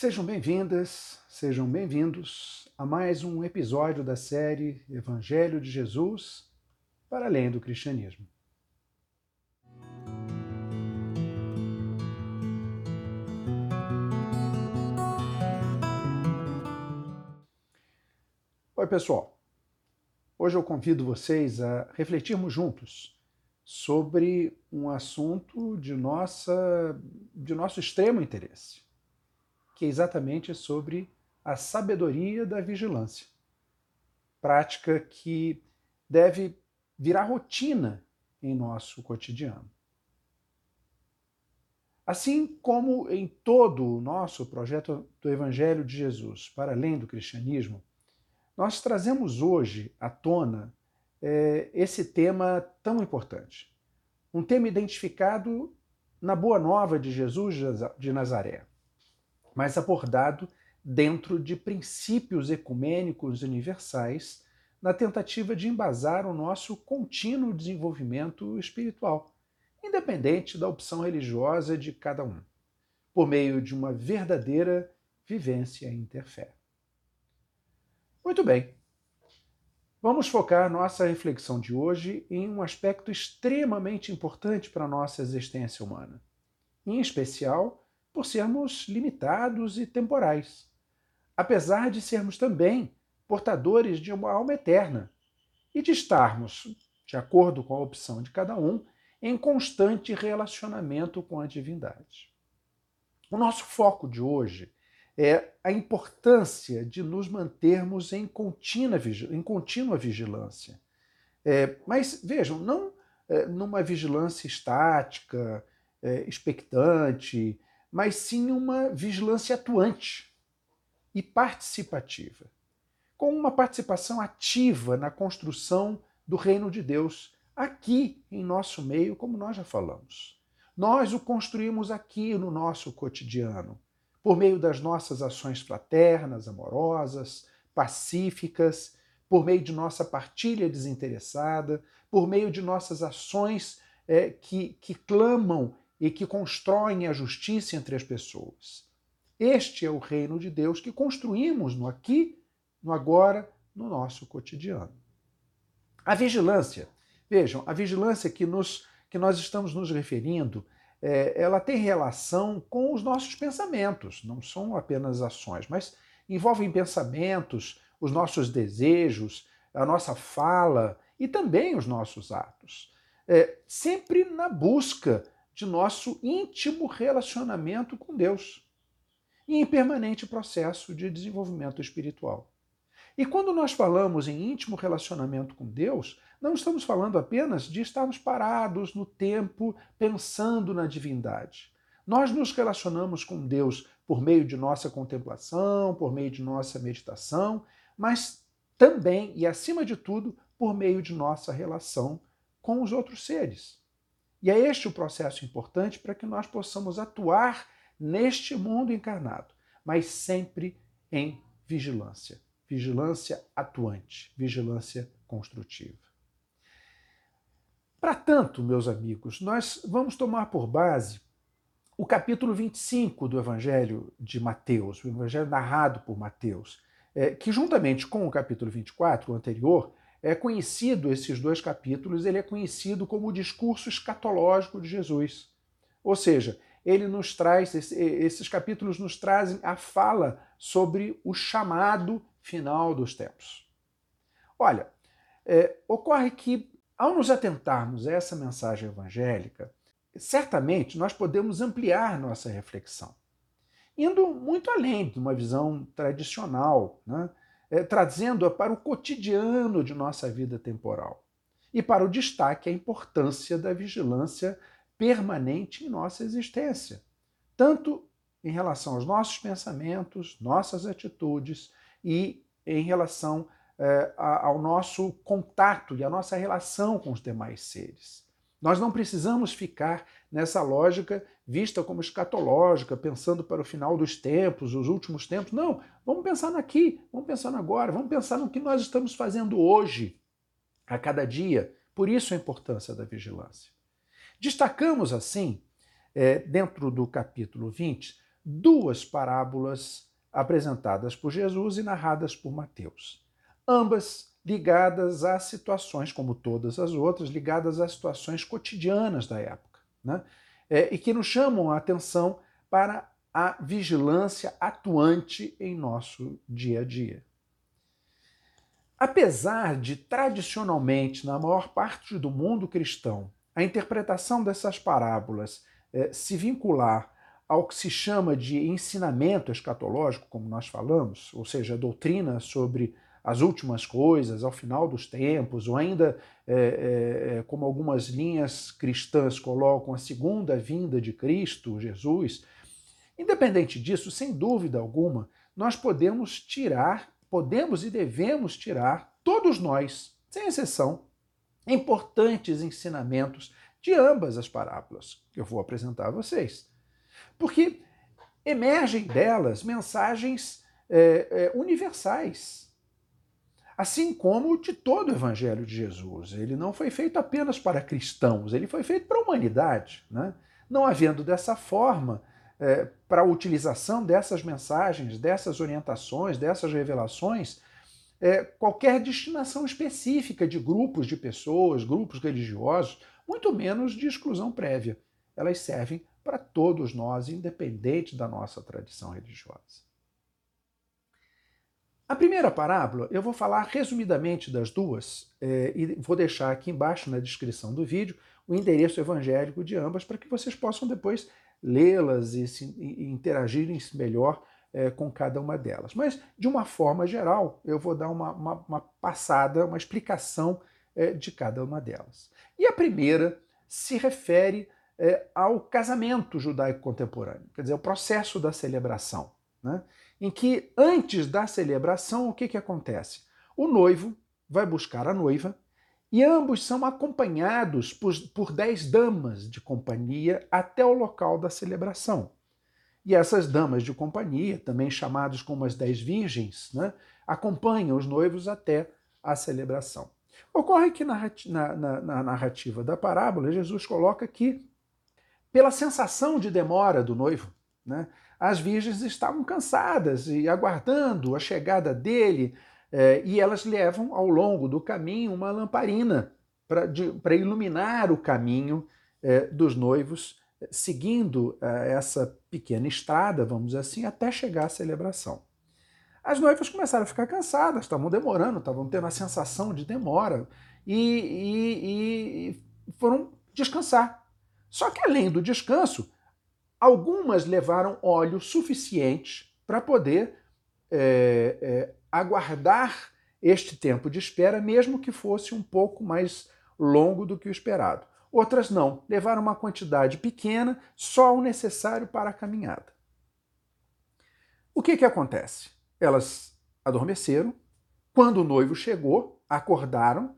Sejam bem-vindas, sejam bem-vindos a mais um episódio da série Evangelho de Jesus para além do cristianismo. Oi, pessoal. Hoje eu convido vocês a refletirmos juntos sobre um assunto de, nossa, de nosso extremo interesse, que é exatamente sobre a sabedoria da vigilância, prática que deve virar rotina em nosso cotidiano. Assim como em todo o nosso projeto do Evangelho de Jesus, para além do cristianismo, nós trazemos hoje à tona é, esse tema tão importante. Um tema identificado na Boa Nova de Jesus de Nazaré, mas abordado dentro de princípios ecumênicos universais na tentativa de embasar o nosso contínuo desenvolvimento espiritual, independente da opção religiosa de cada um, por meio de uma verdadeira vivência interfé. Muito bem. Vamos focar nossa reflexão de hoje em um aspecto extremamente importante para a nossa existência humana, em especial por sermos limitados e temporais, apesar de sermos também portadores de uma alma eterna e de estarmos, de acordo com a opção de cada um, em constante relacionamento com a divindade. O nosso foco de hoje é a importância de nos mantermos em contínua, em contínua vigilância. É, mas vejam, não é, numa vigilância estática, é, expectante, mas sim uma vigilância atuante e participativa, com uma participação ativa na construção do reino de Deus aqui em nosso meio, como nós já falamos. Nós o construímos aqui no nosso cotidiano por meio das nossas ações fraternas, amorosas, pacíficas, por meio de nossa partilha desinteressada, por meio de nossas ações é, que, que clamam e que constroem a justiça entre as pessoas. Este é o reino de Deus que construímos no aqui, no agora, no nosso cotidiano. A vigilância, vejam, a vigilância que, nos, que nós estamos nos referindo é, ela tem relação com os nossos pensamentos, não são apenas ações, mas envolvem pensamentos, os nossos desejos, a nossa fala e também os nossos atos. É, sempre na busca de nosso íntimo relacionamento com Deus em permanente processo de desenvolvimento espiritual. E quando nós falamos em íntimo relacionamento com Deus, não estamos falando apenas de estarmos parados no tempo pensando na divindade. Nós nos relacionamos com Deus por meio de nossa contemplação, por meio de nossa meditação, mas também e acima de tudo por meio de nossa relação com os outros seres. E é este o processo importante para que nós possamos atuar neste mundo encarnado, mas sempre em vigilância vigilância atuante, vigilância construtiva. Para tanto, meus amigos, nós vamos tomar por base o capítulo 25 do Evangelho de Mateus, o Evangelho narrado por Mateus, é, que juntamente com o capítulo 24, o anterior, é conhecido, esses dois capítulos, ele é conhecido como o discurso escatológico de Jesus. Ou seja, ele nos traz, esses capítulos nos trazem a fala sobre o chamado final dos tempos. Olha, é, ocorre que, ao nos atentarmos a essa mensagem evangélica, certamente nós podemos ampliar nossa reflexão, indo muito além de uma visão tradicional, né? É, trazendo-a para o cotidiano de nossa vida temporal e para o destaque a importância da vigilância permanente em nossa existência, tanto em relação aos nossos pensamentos, nossas atitudes e em relação eh, ao nosso contato e à nossa relação com os demais seres. Nós não precisamos ficar nessa lógica vista como escatológica, pensando para o final dos tempos, os últimos tempos. Não, vamos pensar aqui, vamos pensar agora, vamos pensar no que nós estamos fazendo hoje, a cada dia. Por isso a importância da vigilância. Destacamos, assim, é, dentro do capítulo 20, duas parábolas apresentadas por Jesus e narradas por Mateus. Ambas ligadas a situações, como todas as outras, ligadas a situações cotidianas da época, né? É, e que nos chamam a atenção para a vigilância atuante em nosso dia a dia. Apesar de, tradicionalmente, na maior parte do mundo cristão, a interpretação dessas parábolas é, se vincular ao que se chama de ensinamento escatológico, como nós falamos, ou seja, a doutrina sobre as últimas coisas, ao final dos tempos, ou ainda, é, é, é, como algumas linhas cristãs colocam, a segunda vinda de Cristo, Jesus. Independente disso, sem dúvida alguma, nós podemos tirar, podemos e devemos tirar, todos nós, sem exceção, importantes ensinamentos de ambas as parábolas que eu vou apresentar a vocês. Porque emergem delas mensagens é, é, universais assim como de todo o Evangelho de Jesus. Ele não foi feito apenas para cristãos, ele foi feito para a humanidade. Né? Não havendo dessa forma, é, para a utilização dessas mensagens, dessas orientações, dessas revelações, é, qualquer destinação específica de grupos de pessoas, grupos religiosos, muito menos de exclusão prévia. Elas servem para todos nós, independente da nossa tradição religiosa. A primeira parábola, eu vou falar resumidamente das duas é, e vou deixar aqui embaixo na descrição do vídeo o endereço evangélico de ambas para que vocês possam depois lê-las e, e interagirem melhor é, com cada uma delas. Mas, de uma forma geral, eu vou dar uma, uma, uma passada, uma explicação é, de cada uma delas. E a primeira se refere ao casamento judaico contemporâneo, quer dizer, o processo da celebração. Né? Em que antes da celebração, o que, que acontece? O noivo vai buscar a noiva e ambos são acompanhados por, por dez damas de companhia até o local da celebração. E essas damas de companhia, também chamadas como as dez virgens, né, acompanham os noivos até a celebração. Ocorre que na, na, na narrativa da parábola, Jesus coloca que, pela sensação de demora do noivo, né, as virgens estavam cansadas e aguardando a chegada dele, eh, e elas levam ao longo do caminho uma lamparina para iluminar o caminho eh, dos noivos, seguindo eh, essa pequena estrada, vamos dizer assim, até chegar à celebração. As noivas começaram a ficar cansadas, estavam demorando, estavam tendo a sensação de demora e, e, e foram descansar. Só que além do descanso, Algumas levaram óleo suficiente para poder é, é, aguardar este tempo de espera, mesmo que fosse um pouco mais longo do que o esperado. Outras não, levaram uma quantidade pequena, só o necessário para a caminhada. O que, que acontece? Elas adormeceram. Quando o noivo chegou, acordaram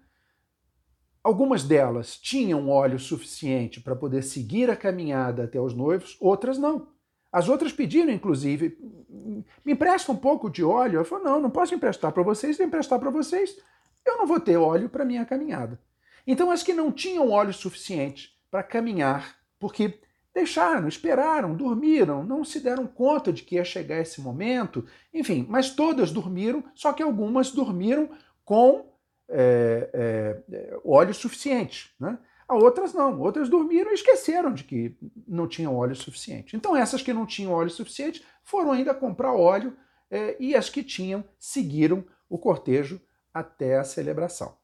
Algumas delas tinham óleo suficiente para poder seguir a caminhada até os noivos, outras não. As outras pediram, inclusive, me empresta um pouco de óleo. Eu falei, não, não posso emprestar para vocês, se emprestar para vocês, eu não vou ter óleo para minha caminhada. Então, as que não tinham óleo suficiente para caminhar, porque deixaram, esperaram, dormiram, não se deram conta de que ia chegar esse momento, enfim, mas todas dormiram, só que algumas dormiram com é, é, óleo suficiente. Né? A outras não, outras dormiram e esqueceram de que não tinham óleo suficiente. Então essas que não tinham óleo suficiente foram ainda comprar óleo é, e as que tinham seguiram o cortejo até a celebração.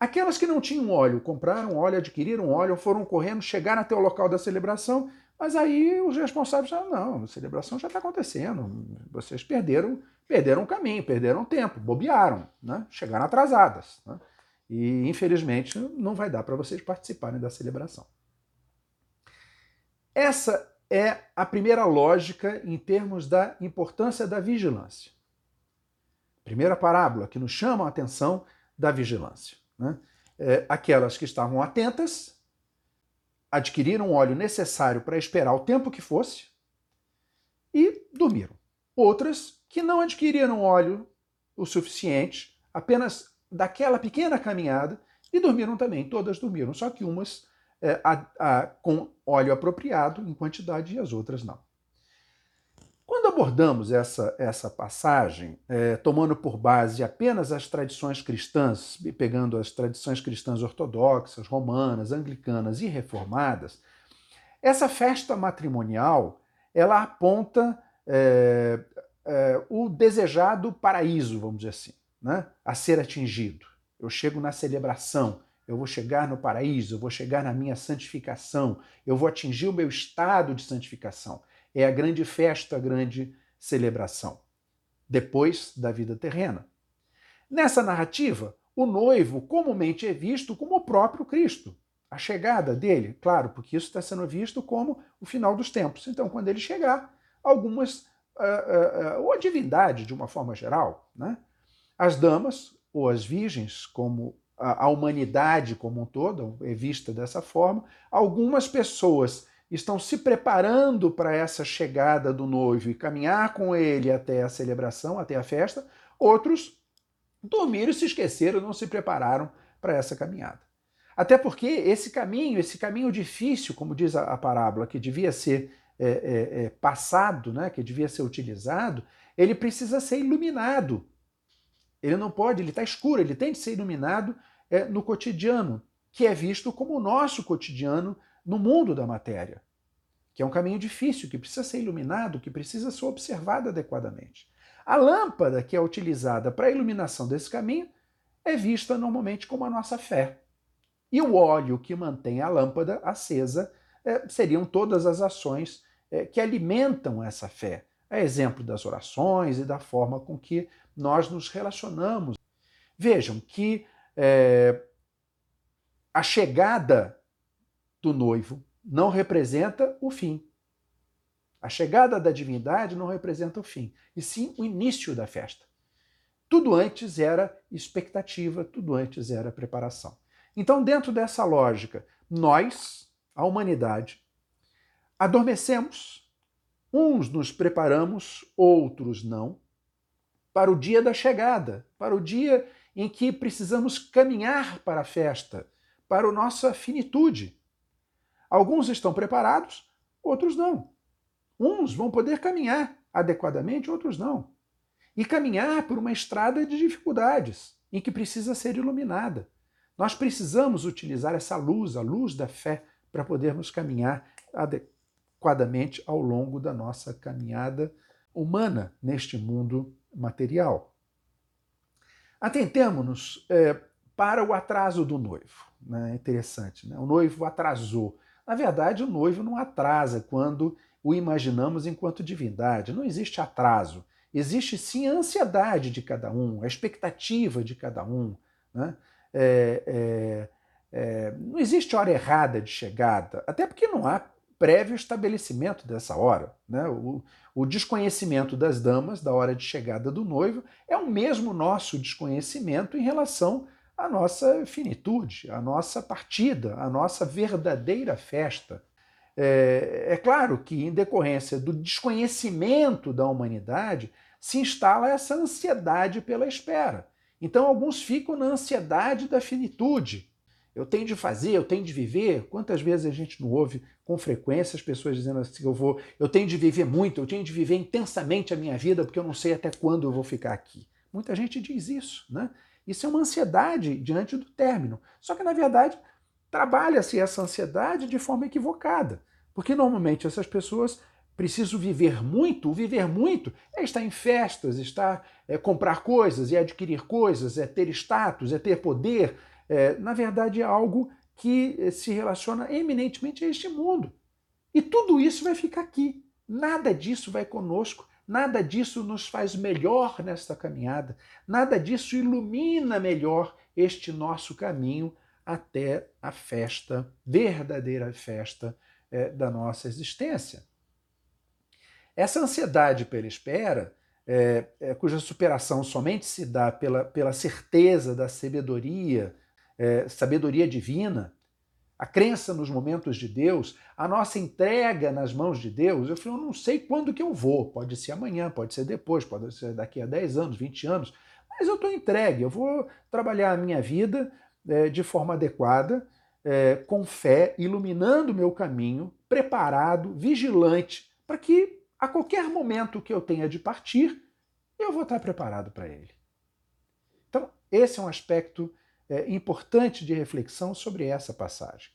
Aquelas que não tinham óleo, compraram óleo, adquiriram óleo, foram correndo, chegaram até o local da celebração, mas aí os responsáveis falaram, não, a celebração já está acontecendo, vocês perderam perderam o caminho, perderam tempo, bobearam, né? chegaram atrasadas. Né? E, infelizmente, não vai dar para vocês participarem da celebração. Essa é a primeira lógica em termos da importância da vigilância. Primeira parábola que nos chama a atenção da vigilância. Né? É, aquelas que estavam atentas adquiriram o óleo necessário para esperar o tempo que fosse e dormiram. Outras que não adquiriram óleo o suficiente, apenas daquela pequena caminhada, e dormiram também, todas dormiram, só que umas é, a, a, com óleo apropriado em quantidade e as outras não. Quando abordamos essa, essa passagem, é, tomando por base apenas as tradições cristãs, pegando as tradições cristãs ortodoxas, romanas, anglicanas e reformadas, essa festa matrimonial ela aponta é, é, o desejado paraíso, vamos dizer assim, né, a ser atingido. Eu chego na celebração, eu vou chegar no paraíso, eu vou chegar na minha santificação, eu vou atingir o meu estado de santificação é a grande festa, a grande celebração, depois da vida terrena. Nessa narrativa, o noivo comumente é visto como o próprio Cristo. A chegada dele, claro, porque isso está sendo visto como o final dos tempos. Então, quando ele chegar, algumas, uh, uh, ou a divindade de uma forma geral, né? as damas ou as virgens, como a, a humanidade como um todo, é vista dessa forma, algumas pessoas estão se preparando para essa chegada do noivo e caminhar com ele até a celebração, até a festa, outros dormiram se esqueceram, não se prepararam para essa caminhada. Até porque esse caminho, esse caminho difícil, como diz a, a parábola, que devia ser é, é, é, passado, né, que devia ser utilizado, ele precisa ser iluminado. Ele não pode, ele está escuro, ele tem de ser iluminado é, no cotidiano, que é visto como o nosso cotidiano no mundo da matéria, que é um caminho difícil, que precisa ser iluminado, que precisa ser observado adequadamente. A lâmpada que é utilizada para a iluminação desse caminho é vista normalmente como a nossa fé. E o óleo que mantém a lâmpada acesa é, seriam todas as ações é, que alimentam essa fé. É exemplo das orações e da forma com que nós nos relacionamos. Vejam que é, a chegada do noivo não representa o fim. A chegada da divindade não representa o fim, e sim o início da festa. Tudo antes era expectativa, tudo antes era preparação. Então, dentro dessa lógica, nós, a humanidade, adormecemos, uns nos preparamos, outros não, para o dia da chegada, para o dia em que precisamos caminhar para a festa, para a nossa finitude. Alguns estão preparados, outros não. Uns vão poder caminhar adequadamente, outros não. E caminhar por uma estrada de dificuldades, em que precisa ser iluminada. Nós precisamos utilizar essa luz, a luz da fé, para podermos caminhar adequadamente ao longo da nossa caminhada humana neste mundo material. Atentemos-nos é, para o atraso do noivo. Né? Interessante, né? o noivo atrasou. Na verdade, o noivo não atrasa quando o imaginamos enquanto divindade. Não existe atraso. Existe sim a ansiedade de cada um, a expectativa de cada um. Né? É, é, é, não existe hora errada de chegada, até porque não há prévio estabelecimento dessa hora. Né? O, o, desconhecimento das damas da hora de chegada do noivo é o mesmo nosso desconhecimento em relação a nossa finitude, a nossa partida, a nossa verdadeira festa. É, é, claro que, em decorrência do desconhecimento da humanidade, se instala essa ansiedade pela espera. Então, alguns ficam na ansiedade da finitude. Eu tenho de fazer, eu tenho de viver. Quantas vezes a gente não ouve com frequência as pessoas dizendo assim: eu vou, eu tenho de viver muito, eu tenho de viver intensamente a minha vida porque eu não sei até quando eu vou ficar aqui. Muita gente diz isso, né? Isso é uma ansiedade diante do término. Só que, na verdade, trabalha-se essa ansiedade de forma equivocada. Porque normalmente essas pessoas precisam viver muito. O viver muito é estar em festas, estar, é, comprar coisas, é adquirir coisas, é ter status, é ter poder. É, na verdade, é algo que é, se relaciona eminentemente a este mundo. E tudo isso vai ficar aqui. Nada disso vai conosco Nada disso nos faz melhor nesta caminhada, nada disso ilumina melhor este nosso caminho até a festa, verdadeira festa é, da nossa existência. Essa ansiedade pela espera, é, é, cuja superação somente se dá pela, pela certeza da sabedoria, sabedoria divina, a crença nos momentos de Deus, a nossa entrega nas mãos de Deus, eu falei, eu não sei quando que eu vou, pode ser amanhã, pode ser depois, pode ser daqui a 10 anos, 20 anos, mas eu estou entregue, eu vou trabalhar a minha vida é, de forma adequada, é, com fé, iluminando o meu caminho, preparado, vigilante, para que a qualquer momento que eu tenha de partir, eu vou estar preparado para ele. Então, esse é um aspecto é, importante de reflexão sobre essa passagem.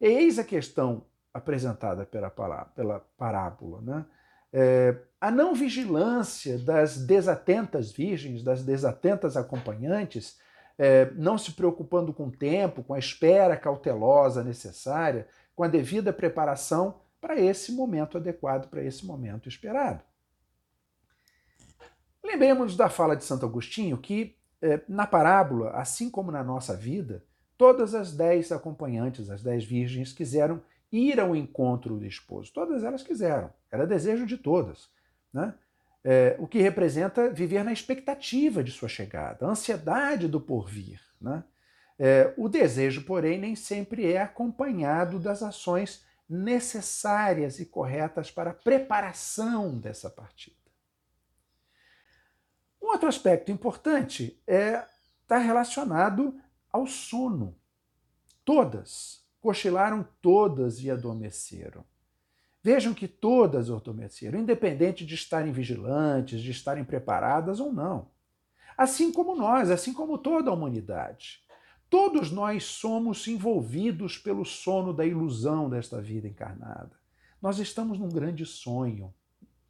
Eis a questão apresentada pela, pela parábola. Né? É, a não vigilância das desatentas virgens, das desatentas acompanhantes, é, não se preocupando com o tempo, com a espera cautelosa necessária, com a devida preparação para esse momento adequado, para esse momento esperado. Lembremos da fala de Santo Agostinho que, na parábola, assim como na nossa vida, todas as dez acompanhantes, as dez virgens, quiseram ir ao encontro do esposo. Todas elas quiseram, era desejo de todas. Né? É, o que representa viver na expectativa de sua chegada, a ansiedade do porvir. Né? É, o desejo, porém, nem sempre é acompanhado das ações necessárias e corretas para a preparação dessa partida. Outro aspecto importante é está relacionado ao sono. Todas cochilaram todas e adormeceram. Vejam que todas adormeceram, independente de estarem vigilantes, de estarem preparadas ou não. Assim como nós, assim como toda a humanidade. Todos nós somos envolvidos pelo sono da ilusão desta vida encarnada. Nós estamos num grande sonho.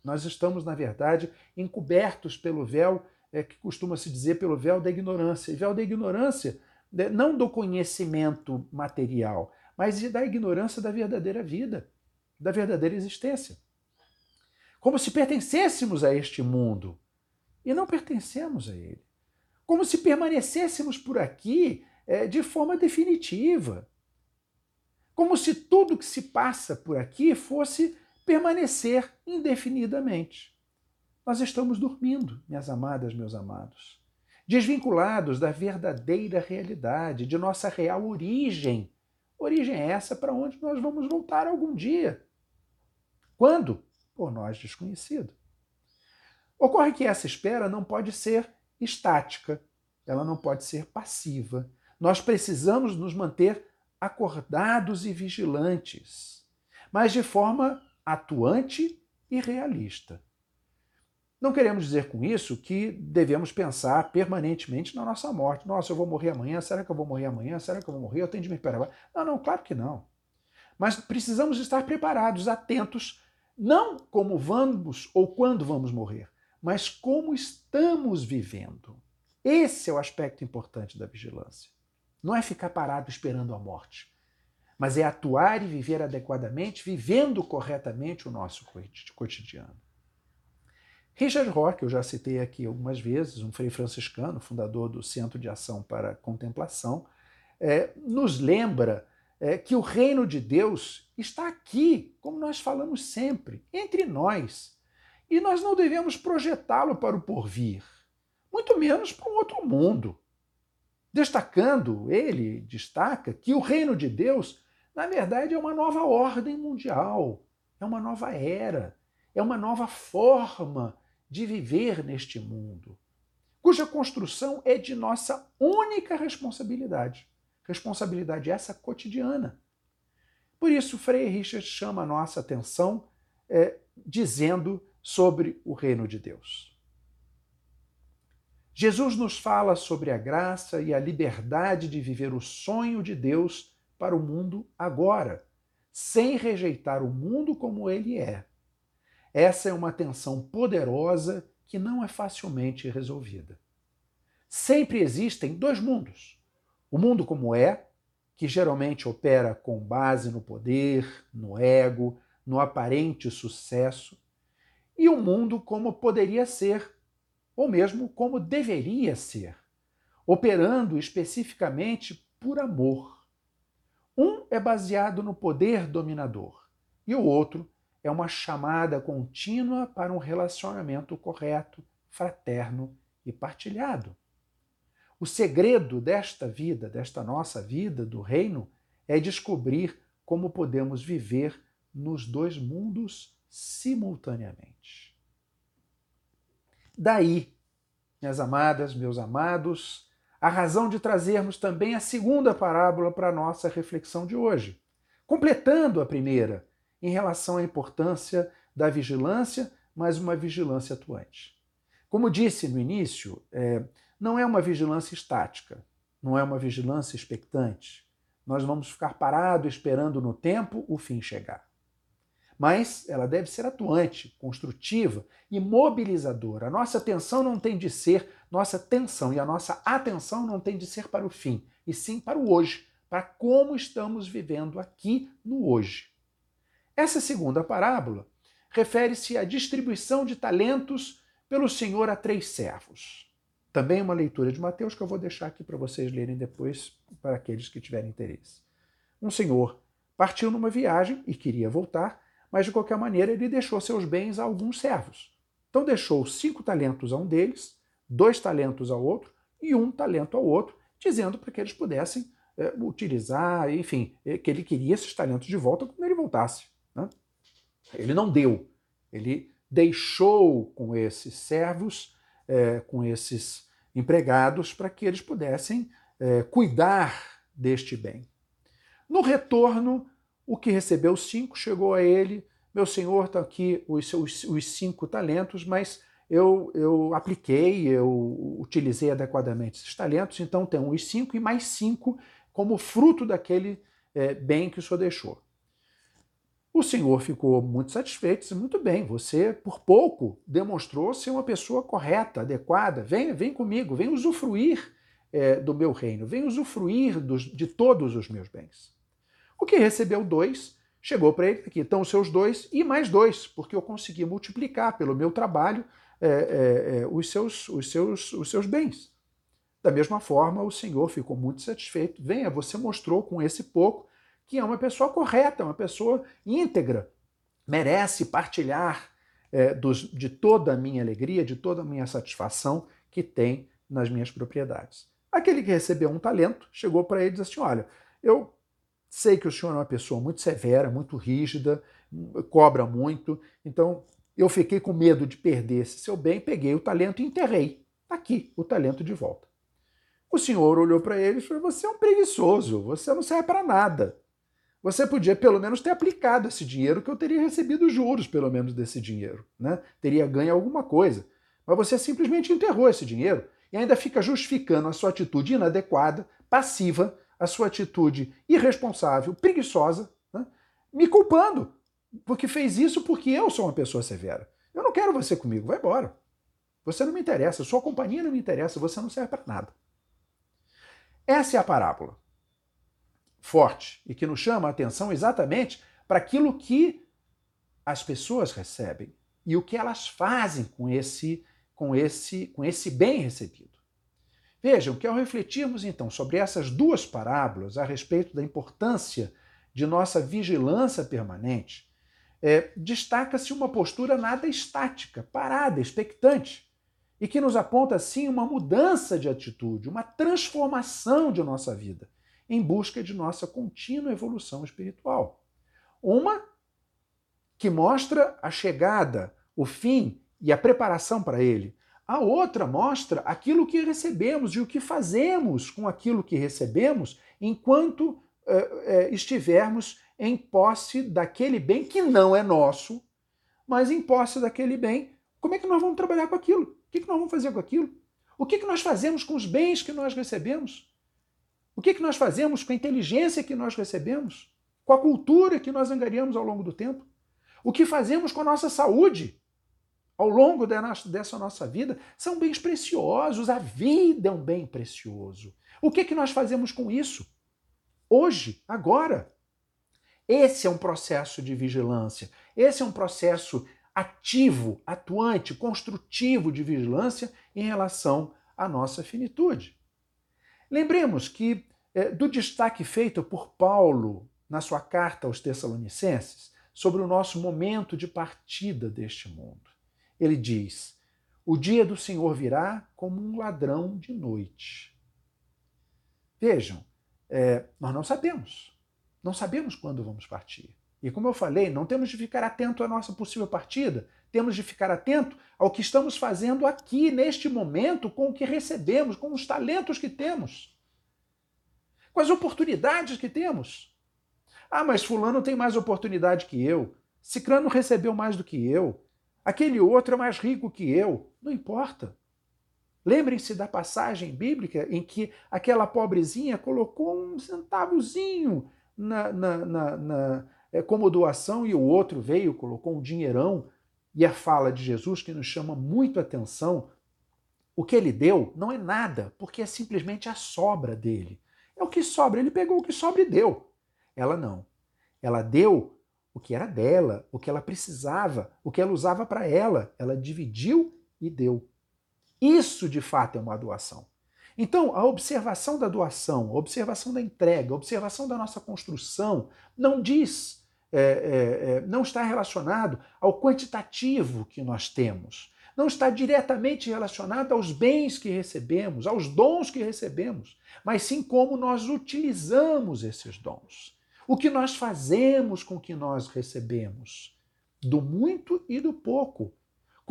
Nós estamos, na verdade, encobertos pelo véu, é, que costuma se dizer pelo véu da ignorância. E véu da ignorância, né, não do conhecimento material, mas da ignorância da verdadeira vida, da verdadeira existência. Como se pertencêssemos a este mundo e não pertencemos a ele. Como se permanecêssemos por aqui é, de forma definitiva. Como se tudo que se passa por aqui fosse permanecer indefinidamente. Nós estamos dormindo, minhas amadas, meus amados, desvinculados da verdadeira realidade, de nossa real origem. Origem é essa para onde nós vamos voltar algum dia. Quando? Por nós desconhecido. Ocorre que essa espera não pode ser estática, ela não pode ser passiva, nós precisamos nos manter acordados e vigilantes, mas de forma atuante e realista. Não queremos dizer com isso que devemos pensar permanentemente na nossa morte. Nossa, eu vou morrer amanhã, será que eu vou morrer amanhã? Será que eu vou morrer? Eu tenho de me preparar. Não, não, claro que não. Mas precisamos estar preparados, atentos, não como vamos ou quando vamos morrer, mas como estamos vivendo. Esse é o aspecto importante da vigilância. Não é ficar parado esperando a morte, mas é atuar e viver adequadamente, vivendo corretamente o nosso cotidiano. Richard Rohr, eu já citei aqui algumas vezes, um frei franciscano, fundador do Centro de Ação para a Contemplação, é, nos lembra é, que o reino de Deus está aqui, como nós falamos sempre, entre nós. E nós não devemos projetá-lo para o porvir, muito menos para um outro mundo. Destacando, ele destaca que o reino de Deus, na verdade, é uma nova ordem mundial, é uma nova era, é uma nova forma de viver neste mundo, cuja construção é de nossa única responsabilidade. Responsabilidade essa cotidiana. Por isso, Frei Richard chama a nossa atenção é, dizendo sobre o reino de Deus. Jesus nos fala sobre a graça e a liberdade de viver o sonho de Deus para o mundo agora, sem rejeitar o mundo como ele é. Essa é uma tensão poderosa que não é facilmente resolvida. Sempre existem dois mundos: o mundo como é, que geralmente opera com base no poder, no ego, no aparente sucesso, e o mundo como poderia ser, ou mesmo como deveria ser, operando especificamente por amor. É baseado no poder dominador e o outro é uma chamada contínua para um relacionamento correto, fraterno e partilhado. O segredo desta vida, desta nossa vida, do reino, é descobrir como podemos viver nos dois mundos simultaneamente. Daí, minhas amadas, meus amados, a razão de trazermos também a segunda parábola para a nossa reflexão de hoje, completando a primeira em relação à importância da vigilância, mas uma vigilância atuante. Como disse no início, é, não é uma vigilância estática, não é uma vigilância expectante. Nós vamos ficar parados esperando no tempo o fim chegar. Mas ela deve ser atuante, construtiva e mobilizadora. A nossa atenção não tem de ser nossa atenção e a nossa atenção não tem de ser para o fim, e sim para o hoje, para como estamos vivendo aqui no hoje. Essa segunda parábola refere-se à distribuição de talentos pelo Senhor a três servos. Também uma leitura de Mateus que eu vou deixar aqui para vocês lerem depois, para aqueles que tiverem interesse. Um senhor partiu numa viagem e queria voltar, mas de qualquer maneira ele deixou seus bens a alguns servos. Então deixou cinco talentos a um deles, dois talentos ao outro e um talento ao outro, dizendo para que eles pudessem é, utilizar, enfim, é, que ele queria esses talentos de volta quando ele voltasse. Né? Ele não deu, ele deixou com esses servos, é, com esses empregados, para que eles pudessem é, cuidar deste bem. No retorno, o que recebeu cinco chegou a ele, meu senhor, está aqui os, os, os cinco talentos, mas eu, eu apliquei, eu utilizei adequadamente esses talentos, então tem os cinco e mais cinco como fruto daquele é, bem que o senhor deixou. O senhor ficou muito satisfeito, disse, muito bem, você por pouco demonstrou ser uma pessoa correta, adequada, vem, vem comigo, vem usufruir é, do meu reino, vem usufruir dos, de todos os meus bens. O que recebeu dois, chegou para ele aqui, então os seus dois e mais dois, porque eu consegui multiplicar pelo meu trabalho é, é, é, os, seus, os, seus, os seus bens. Da mesma forma, o Senhor ficou muito satisfeito. Venha, você mostrou com esse pouco que é uma pessoa correta, uma pessoa íntegra, merece partilhar é, dos, de toda a minha alegria, de toda a minha satisfação que tem nas minhas propriedades. Aquele que recebeu um talento chegou para ele e disse assim: Olha, eu sei que o senhor é uma pessoa muito severa, muito rígida, cobra muito, então eu fiquei com medo de perder esse seu bem, peguei o talento e enterrei. Tá aqui, o talento de volta. O senhor olhou para ele e falou: Você é um preguiçoso, você não serve para nada. Você podia pelo menos ter aplicado esse dinheiro, que eu teria recebido juros, pelo menos, desse dinheiro. Né? Teria ganho alguma coisa. Mas você simplesmente enterrou esse dinheiro e ainda fica justificando a sua atitude inadequada, passiva, a sua atitude irresponsável, preguiçosa, né? me culpando, porque fez isso porque eu sou uma pessoa severa. Eu não quero você comigo, vai embora. Você não me interessa, sua companhia não me interessa, você não serve para nada. Essa é a parábola forte e que nos chama a atenção exatamente para aquilo que as pessoas recebem e o que elas fazem com esse com esse com esse bem recebido. Vejam que ao refletirmos então sobre essas duas parábolas a respeito da importância de nossa vigilância permanente, é, destaca-se uma postura nada estática, parada, expectante, e que nos aponta assim uma mudança de atitude, uma transformação de nossa vida em busca de nossa contínua evolução espiritual. Uma que mostra a chegada, o fim e a preparação para ele. A outra mostra aquilo que recebemos e o que fazemos com aquilo que recebemos enquanto eh, eh, estivermos em posse daquele bem que não é nosso, mas em posse daquele bem. Como é que nós vamos trabalhar com aquilo? O que, que nós vamos fazer com aquilo? O que, que nós fazemos com os bens que nós recebemos? O que, que nós fazemos com a inteligência que nós recebemos? Com a cultura que nós angariamos ao longo do tempo? O que fazemos com a nossa saúde ao longo dessa nossa vida? São bens preciosos, a vida é um bem precioso. O que, que nós fazemos com isso? Hoje, agora. Esse é um processo de vigilância, esse é um processo ativo, atuante, construtivo de vigilância em relação à nossa finitude. Lembremos que é, do destaque feito por Paulo na sua carta aos Tessalonicenses sobre o nosso momento de partida deste mundo. Ele diz: O dia do Senhor virá como um ladrão de noite. Vejam, é, nós não sabemos. Não sabemos quando vamos partir. E como eu falei, não temos de ficar atento à nossa possível partida, temos de ficar atento ao que estamos fazendo aqui, neste momento, com o que recebemos, com os talentos que temos, com as oportunidades que temos. Ah, mas Fulano tem mais oportunidade que eu. Cicrano recebeu mais do que eu. Aquele outro é mais rico que eu. Não importa. Lembrem-se da passagem bíblica em que aquela pobrezinha colocou um centavozinho na, na, na, na é, como doação e o outro veio, colocou um dinheirão. E a fala de Jesus que nos chama muito atenção, o que ele deu não é nada, porque é simplesmente a sobra dele. É o que sobra, ele pegou o que sobra e deu. Ela não. Ela deu o que era dela, o que ela precisava, o que ela usava para ela. Ela dividiu e deu. Isso de fato é uma doação. Então, a observação da doação, a observação da entrega, a observação da nossa construção não diz, é, é, é, não está relacionado ao quantitativo que nós temos, não está diretamente relacionado aos bens que recebemos, aos dons que recebemos, mas sim como nós utilizamos esses dons. O que nós fazemos com o que nós recebemos, do muito e do pouco.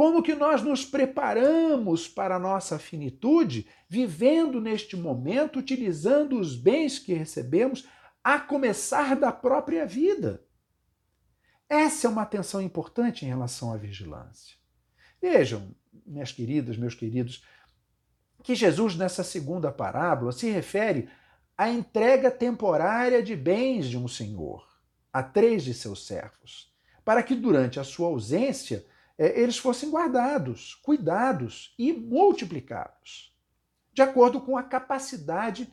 Como que nós nos preparamos para a nossa finitude, vivendo neste momento, utilizando os bens que recebemos, a começar da própria vida. Essa é uma atenção importante em relação à vigilância. Vejam, minhas queridas, meus queridos, que Jesus, nessa segunda parábola, se refere à entrega temporária de bens de um senhor a três de seus servos, para que durante a sua ausência eles fossem guardados, cuidados e multiplicados, de acordo com a capacidade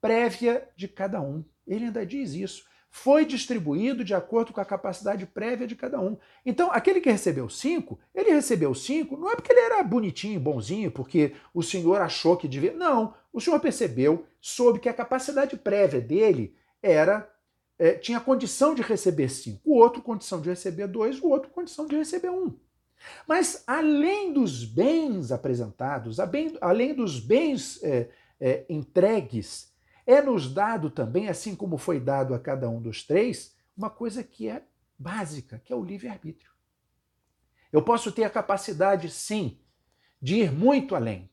prévia de cada um. Ele ainda diz isso. Foi distribuído de acordo com a capacidade prévia de cada um. Então, aquele que recebeu cinco, ele recebeu cinco, não é porque ele era bonitinho, bonzinho, porque o senhor achou que devia. Não, o senhor percebeu, soube que a capacidade prévia dele era é, tinha condição de receber cinco, o outro condição de receber dois, o outro condição de receber um. Mas além dos bens apresentados, além dos bens é, é, entregues, é nos dado também, assim como foi dado a cada um dos três, uma coisa que é básica, que é o livre-arbítrio. Eu posso ter a capacidade, sim, de ir muito além,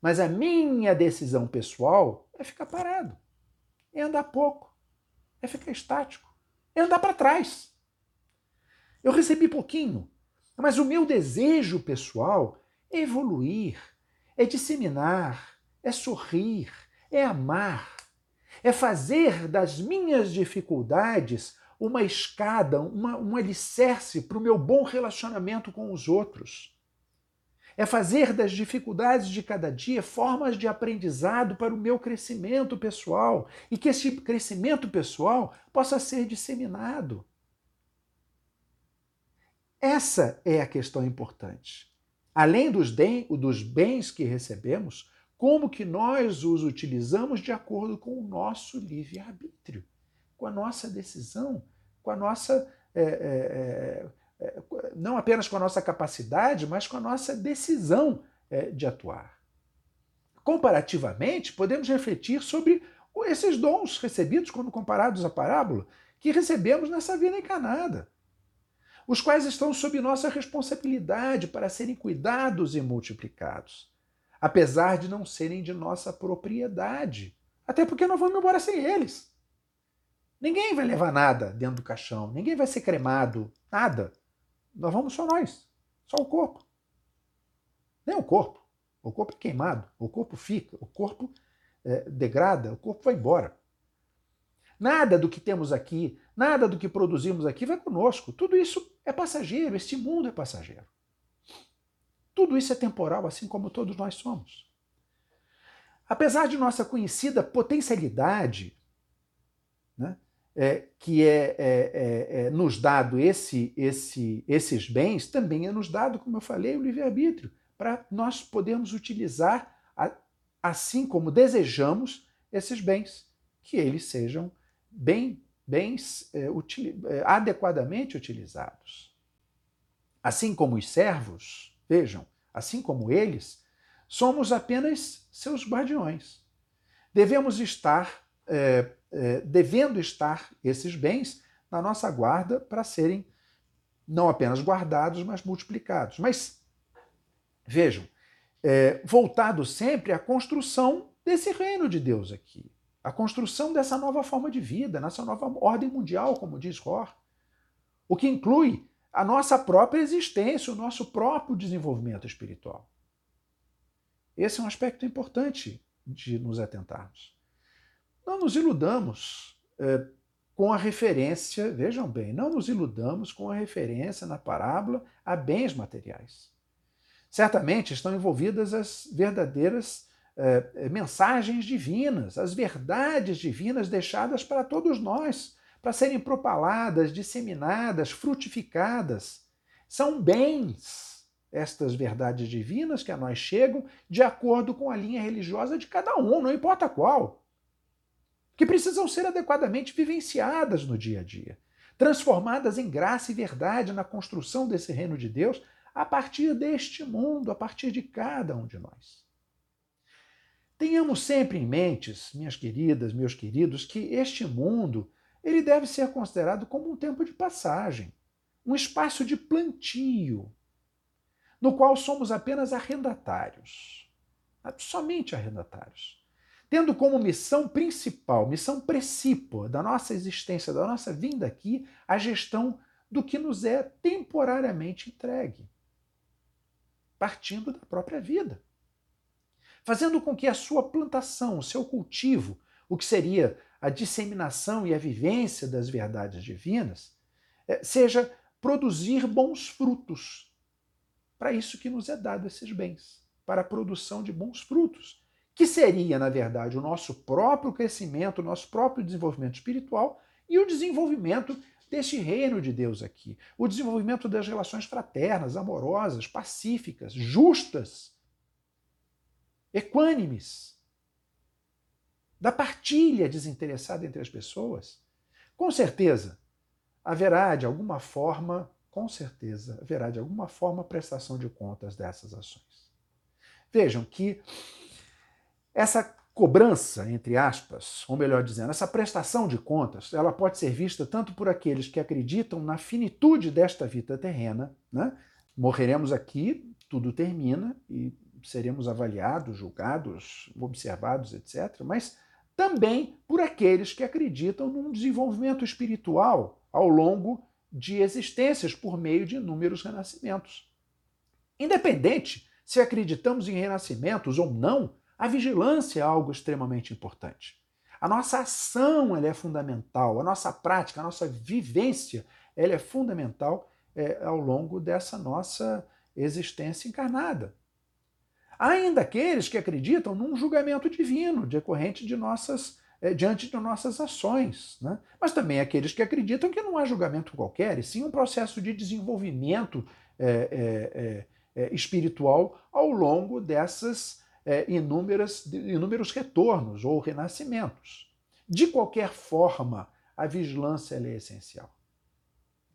mas a minha decisão pessoal é ficar parado, é andar pouco, é ficar estático, é andar para trás. Eu recebi pouquinho, mas o meu desejo pessoal é evoluir, é disseminar, é sorrir, é amar, é fazer das minhas dificuldades uma escada, uma, um alicerce para o meu bom relacionamento com os outros. É fazer das dificuldades de cada dia formas de aprendizado para o meu crescimento pessoal e que esse crescimento pessoal possa ser disseminado. Essa é a questão importante. Além dos, dos bens que recebemos, como que nós os utilizamos de acordo com o nosso livre-arbítrio, com a nossa decisão, com a nossa. É, é, é, é, não apenas com a nossa capacidade, mas com a nossa decisão é, de atuar. Comparativamente, podemos refletir sobre esses dons recebidos, quando comparados à parábola, que recebemos nessa vida encarnada os quais estão sob nossa responsabilidade para serem cuidados e multiplicados, apesar de não serem de nossa propriedade. Até porque nós vamos embora sem eles. Ninguém vai levar nada dentro do caixão, ninguém vai ser cremado, nada. Nós vamos só nós, só o corpo. Nem o corpo. O corpo é queimado, o corpo fica, o corpo é, degrada, o corpo vai embora. Nada do que temos aqui, nada do que produzimos aqui vai conosco. Tudo isso é passageiro, este mundo é passageiro. Tudo isso é temporal, assim como todos nós somos. Apesar de nossa conhecida potencialidade, né, é, que é, é, é, é, nos dado esse, esse, esses bens, também é nos dado, como eu falei, o livre-arbítrio, para nós podermos utilizar, a, assim como desejamos, esses bens, que eles sejam bem, bens é, util, é, adequadamente utilizados. Assim como os servos, vejam, assim como eles, somos apenas seus guardiões. Devemos estar, é, é, devendo estar esses bens na nossa guarda para serem não apenas guardados, mas multiplicados. Mas vejam, é, voltado sempre à construção desse reino de Deus aqui a construção dessa nova forma de vida, nessa nova ordem mundial, como diz Rohr. o que inclui a nossa própria existência, o nosso próprio desenvolvimento espiritual. Esse é um aspecto importante de nos atentarmos. Não nos iludamos é, com a referência, vejam bem, não nos iludamos com a referência na parábola a bens materiais. Certamente estão envolvidas as verdadeiras é, mensagens divinas, as verdades divinas deixadas para todos nós, para serem propaladas, disseminadas, frutificadas. São bens estas verdades divinas que a nós chegam de acordo com a linha religiosa de cada um, não importa qual, que precisam ser adequadamente vivenciadas no dia a dia, transformadas em graça e verdade na construção desse reino de Deus a partir deste mundo, a partir de cada um de nós. Tenhamos sempre em mentes, minhas queridas, meus queridos, que este mundo ele deve ser considerado como um tempo de passagem, um espaço de plantio, no qual somos apenas arrendatários, somente arrendatários, tendo como missão principal, missão precípua da nossa existência, da nossa vinda aqui, a gestão do que nos é temporariamente entregue, partindo da própria vida, fazendo com que a sua plantação, o seu cultivo, o que seria a disseminação e a vivência das verdades divinas, é, seja produzir bons frutos. Para isso que nos é dado esses bens, para a produção de bons frutos, que seria, na verdade, o nosso próprio crescimento, o nosso próprio desenvolvimento espiritual e o desenvolvimento deste reino de Deus aqui, o desenvolvimento das relações fraternas, amorosas, pacíficas, justas, equânimes, da partilha desinteressada entre as pessoas, com certeza haverá de alguma forma, com certeza haverá de alguma forma prestação de contas dessas ações. Vejam que essa cobrança, entre aspas, ou melhor dizendo, essa prestação de contas, ela pode ser vista tanto por aqueles que acreditam na finitude desta vida terrena, né? morreremos aqui, tudo termina e seremos avaliados, julgados, observados, etc. Mas também por aqueles que acreditam num desenvolvimento espiritual ao longo de existências por meio de inúmeros renascimentos. Independente se acreditamos em renascimentos ou não, a vigilância é algo extremamente importante. A nossa ação ela é fundamental, a nossa prática, a nossa vivência ela é fundamental é, ao longo dessa nossa existência encarnada. Ainda aqueles que acreditam num julgamento divino decorrente de nossas, é, diante de nossas ações. Né? Mas também aqueles que acreditam que não há julgamento qualquer, e sim um processo de desenvolvimento é, é, espiritual ao longo dessas inúmeras, inúmeros retornos ou renascimentos. De qualquer forma, a vigilância é essencial.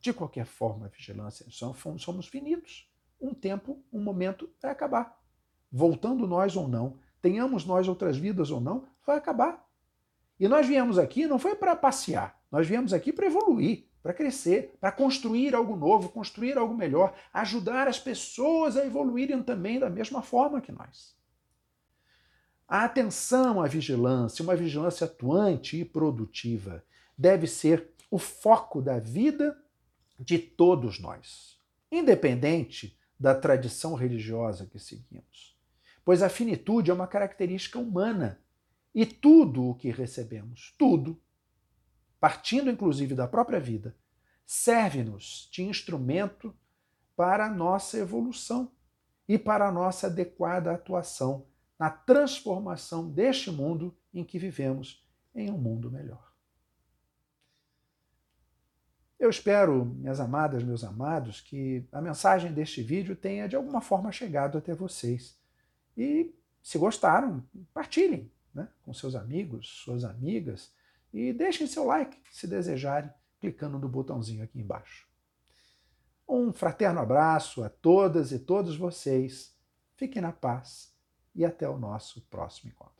De qualquer forma, a vigilância, somos finitos. Um tempo, um momento vai acabar voltando nós ou não, tenhamos nós outras vidas ou não, vai acabar. E nós viemos aqui não foi para passear, nós viemos aqui para evoluir, para crescer, para construir algo novo, construir algo melhor, ajudar as pessoas a evoluírem também da mesma forma que nós. A atenção à vigilância, uma vigilância atuante e produtiva, deve ser o foco da vida de todos nós, independente da tradição religiosa que seguimos pois a finitude é uma característica humana. E tudo o que recebemos, tudo, partindo inclusive da própria vida, serve-nos de instrumento para a nossa evolução e para a nossa adequada atuação na transformação deste mundo em que vivemos em um mundo melhor. Eu espero, minhas amadas, meus amados, que a mensagem deste vídeo tenha de alguma forma chegado até vocês e se gostaram, partilhem né, com seus amigos, suas amigas e deixem seu like se desejarem, clicando no botãozinho aqui embaixo. Um fraterno abraço a todas e todos vocês. Fiquem na paz e até o nosso próximo encontro.